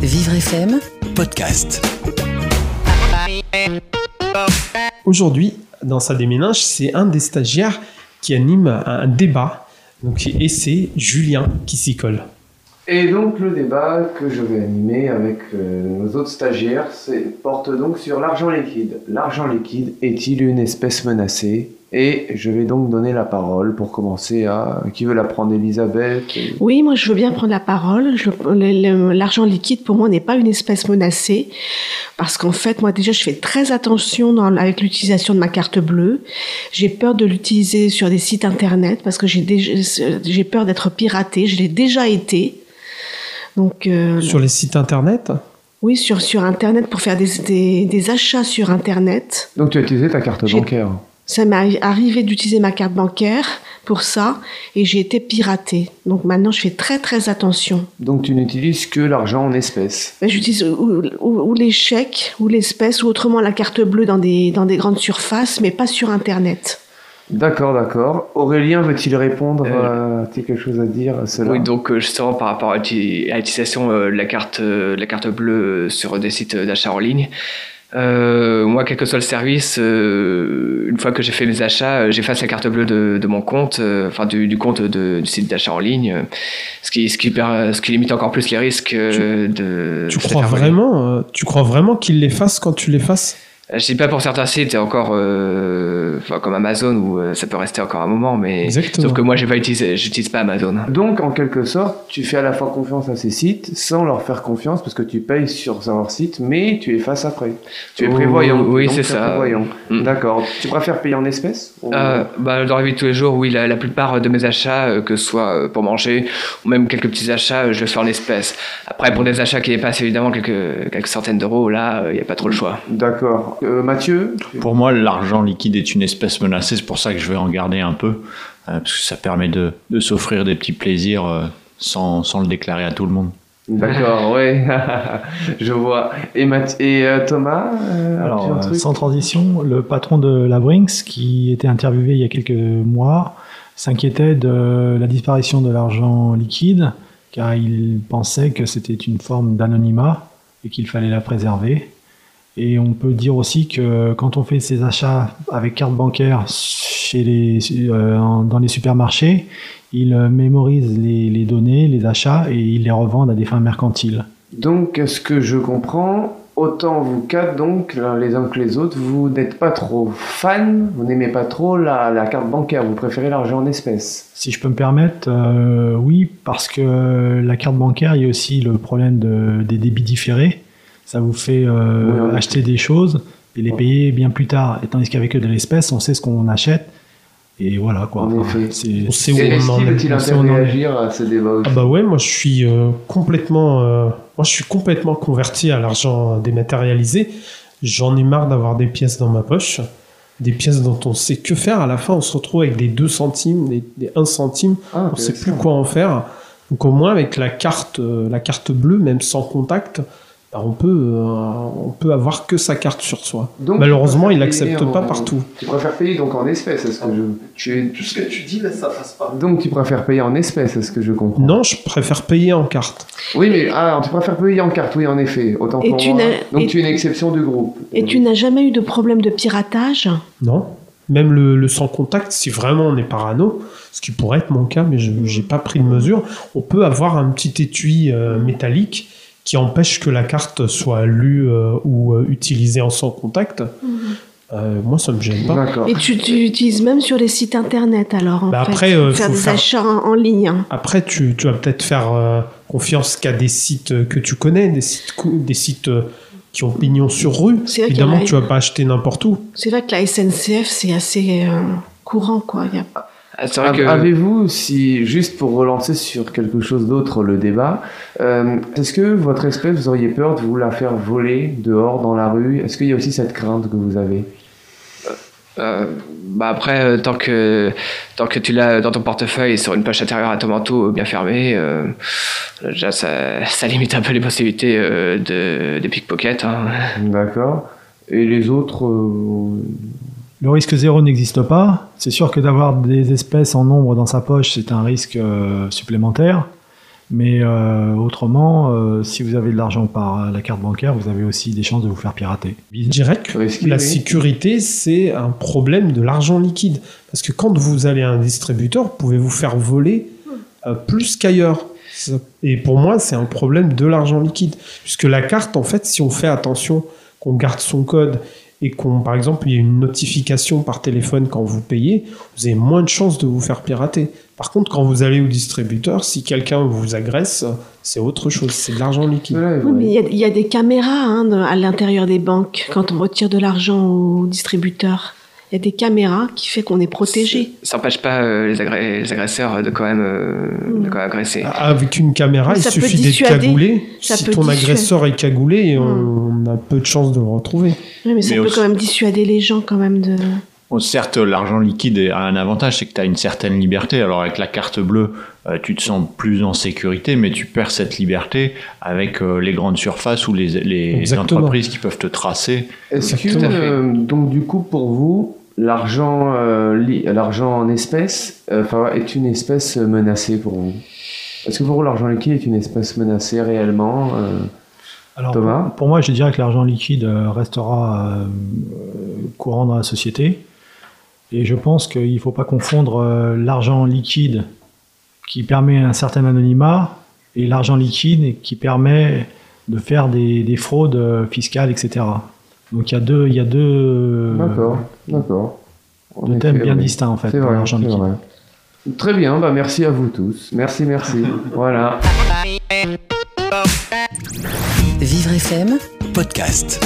Vivre FM, podcast. Aujourd'hui, dans sa déménage, c'est un des stagiaires qui anime un débat. Donc, et c'est Julien qui s'y colle. Et donc le débat que je vais animer avec euh, nos autres stagiaires c'est- porte donc sur l'argent liquide. L'argent liquide est-il une espèce menacée? Et je vais donc donner la parole pour commencer à... Qui veut la prendre Elisabeth? Oui, moi je veux bien prendre la parole. Je- L'argent liquide pour moi n'est pas une espèce menacée parce qu'en fait moi déjà je fais très attention dans- avec l'utilisation de ma carte bleue. J'ai peur de l'utiliser sur des sites internet parce que j'ai déjà- peur d'être piratée. Je l'ai déjà été. Donc euh, Sur les sites internet? Oui sur sur internet pour faire des, des, des achats sur internet. Donc tu as utilisé ta carte bancaire. Ça m'est arrivé d'utiliser ma carte bancaire pour ça et j'ai été piratée. Donc maintenant je fais très très attention. Donc tu n'utilises que l'argent en espèces. Ben, J'utilise ou, ou- ou les chèques, ou l'espèce, ou autrement la carte bleue dans des, dans des grandes surfaces, mais pas sur Internet. D'accord, d'accord. Aurélien veut-il répondre Euh, euh, As-tu quelque chose à dire à cela? Oui, donc euh, justement par rapport à l'uti- à l'utilisation euh, de la carte, de la carte bleue sur des sites d'achat en ligne, euh, moi, quel que soit le service, euh, une fois que j'ai fait mes achats, euh, j'efface la carte bleue de, de mon compte, euh, enfin du, du compte de- du site d'achat en ligne, euh, ce qui, ce, qui, ce qui limite encore plus les risques euh, de. Tu crois vraiment, tu crois vraiment qu'il l'efface quand tu l'effaces Je dis pas pour certains sites, encore euh, enfin, comme Amazon où euh, ça peut rester encore un moment, mais Exactement. sauf que moi j'ai pas utilisé, j'utilise pas Amazon. Donc, en quelque sorte, tu fais à la fois confiance à ces sites sans leur faire confiance parce que tu payes sur leur site, mais tu effaces après. Tu es Oh, prévoyant. oui, c'est tu es ça. prévoyant. Mm. D'accord. Tu préfères payer en espèces ou- Euh, bah, dans la vie de tous les jours, oui, la, la plupart de mes achats, euh, que ce soit euh, pour manger ou même quelques petits achats, euh, je le fais en espèces. Après, pour des achats qui dépassent évidemment quelques, quelques centaines d'euros, là, il n'y a pas trop le choix. D'accord. Euh, Mathieu Pour moi, l'argent liquide est une espèce menacée, c'est pour ça que je vais en garder un peu, euh, parce que ça permet de, de s'offrir des petits plaisirs euh, sans, sans le déclarer à tout le monde. D'accord, ouais. Je vois. Et, Math- et euh, Thomas euh, Alors, un truc sans transition, le patron de la Brinks, qui était interviewé il y a quelques mois, s'inquiétait de la disparition de l'argent liquide, car il pensait que c'était une forme d'anonymat et qu'il fallait la préserver. Et on peut dire aussi que quand on fait ses achats avec carte bancaire chez les, euh, dans les supermarchés, ils euh, mémorisent les, les données, les achats, et ils les revendent à des fins mercantiles. Donc, ce que je comprends, autant vous quatre, donc, les uns que les autres, vous n'êtes pas trop fan, vous n'aimez pas trop la, la carte bancaire, vous préférez l'argent en espèces. Si je peux me permettre, euh, oui, parce que la carte bancaire, il y a aussi le problème de, des débits différés. Ça vous fait euh, acheter des choses et les payer bien plus tard. Et tandis qu'avec de l'espèce, on sait ce qu'on achète. Et voilà, quoi. En Enfin, effet. c'est- On sait où on en est. On sait où on réagir à ce débat aussi Ah bah ouais, moi je suis euh, complètement, euh, moi je suis complètement converti à l'argent dématérialisé. J'en ai marre d'avoir des pièces dans ma poche, des pièces dont on sait que faire. À la fin, on se retrouve avec des 2 centimes, des, des 1 centime. Ah, On sait plus quoi en faire. Donc au moins avec la carte, euh, la carte bleue, même sans contact, on peut, euh, on peut avoir que sa carte sur soi. Donc, Malheureusement, il payer pas en- partout. Tu préfères payer donc en espèces, est-ce que je... Tu es... Tout ce que tu dis là, ça passe pas. Donc tu préfères payer en espèces, est-ce que je comprends? Non, je préfère payer en carte. Oui, mais ah, tu préfères payer en carte, oui, en effet. Autant Et pour tu moi. n'as- Donc et- tu es une exception du groupe. Et tu n'as jamais eu de problème de piratage? Non. Même le, le sans contact, si vraiment on est parano, ce qui pourrait être mon cas, mais je n'ai pas pris de mesure, on peut avoir un petit étui euh, métallique qui empêche que la carte soit lue euh, ou euh, utilisée en sans contact. Euh, moi, ça me gêne pas. Et tu, tu utilises même sur les sites internet alors en Bah fait, après, euh, faire faut des faire- achats en, en ligne. hein. Après, tu, tu vas peut-être faire euh, confiance qu'à des sites que tu connais, des sites, cou- des sites euh, qui ont pignon sur rue. Évidemment en a- que tu vas pas acheter n'importe où. C'est vrai que la SNCF c'est assez euh, courant quoi. Il y a- Ah, que. Avez-vous, si juste pour relancer sur quelque chose d'autre le débat, euh, est-ce que votre espèce, vous auriez peur de vous la faire voler dehors dans la rue? Est-ce qu'il y a aussi cette crainte que vous avez? Euh, bah après, euh, tant que tant que tu l'as dans ton portefeuille sur une poche intérieure à ton manteau bien fermée, euh, déjà ça, ça limite un peu les possibilités euh, de des pickpockets. Hein. D'accord. Et les autres, euh, Le risque zéro n'existe pas. C'est sûr que d'avoir des espèces en nombre dans sa poche, c'est un risque euh, supplémentaire. Mais euh, autrement, euh, si vous avez de l'argent par la carte bancaire, vous avez aussi des chances de vous faire pirater. Je dirais que Risqué, la oui. sécurité, c'est un problème de l'argent liquide. Parce que quand vous allez à un distributeur, vous pouvez vous faire voler euh, plus qu'ailleurs. Et pour moi, c'est un problème de l'argent liquide. Puisque la carte, en fait, si on fait attention, qu'on garde son code et qu'on, par exemple, il y a une notification par téléphone quand vous payez, vous avez moins de chances de vous faire pirater. Par contre, quand vous allez au distributeur, si quelqu'un vous agresse, c'est autre chose. C'est de l'argent liquide. Oui, mais il y a- il y, a des caméras hein, à l'intérieur des banques quand on retire de l'argent au distributeur. Il y a des caméras qui fait qu'on est protégé. Ça n'empêche pas euh, les, agré- les agresseurs de quand même, euh, Mm. de quand même agresser. Avec une caméra, il suffit d'être cagoulé. Ça si ton dissuader. agresseur est cagoulé, Hmm. on, a peu de chances de le retrouver. Oui, mais ça Mais peut aussi- quand même dissuader les gens quand même de. Bon, certes, l'argent liquide a un avantage, c'est que tu as une certaine liberté. Alors avec la carte bleue, euh, tu te sens plus en sécurité, mais tu perds cette liberté avec euh, les grandes surfaces ou les, entreprises qui peuvent te tracer. Est-ce que, euh, donc du coup, pour vous, l'argent euh, l'argent en espèces euh, est une espèce menacée pour vous? Est-ce que pour vous, l'argent liquide est une espèce menacée réellement euh, Alors, Thomas? pour, pour moi, je dirais que l'argent liquide restera courant dans la société. Et je pense qu'il ne faut pas confondre l'argent liquide qui permet un certain anonymat et l'argent liquide qui permet de faire des, des fraudes fiscales, etc. Donc il y a deux, il y a deux, D'accord, d'accord. Deux effet, thèmes bien oui. distincts en fait C'est pour vrai, l'argent liquide. vrai. Très bien, bah merci à vous tous. Merci, merci. voilà. Vivre FM podcast.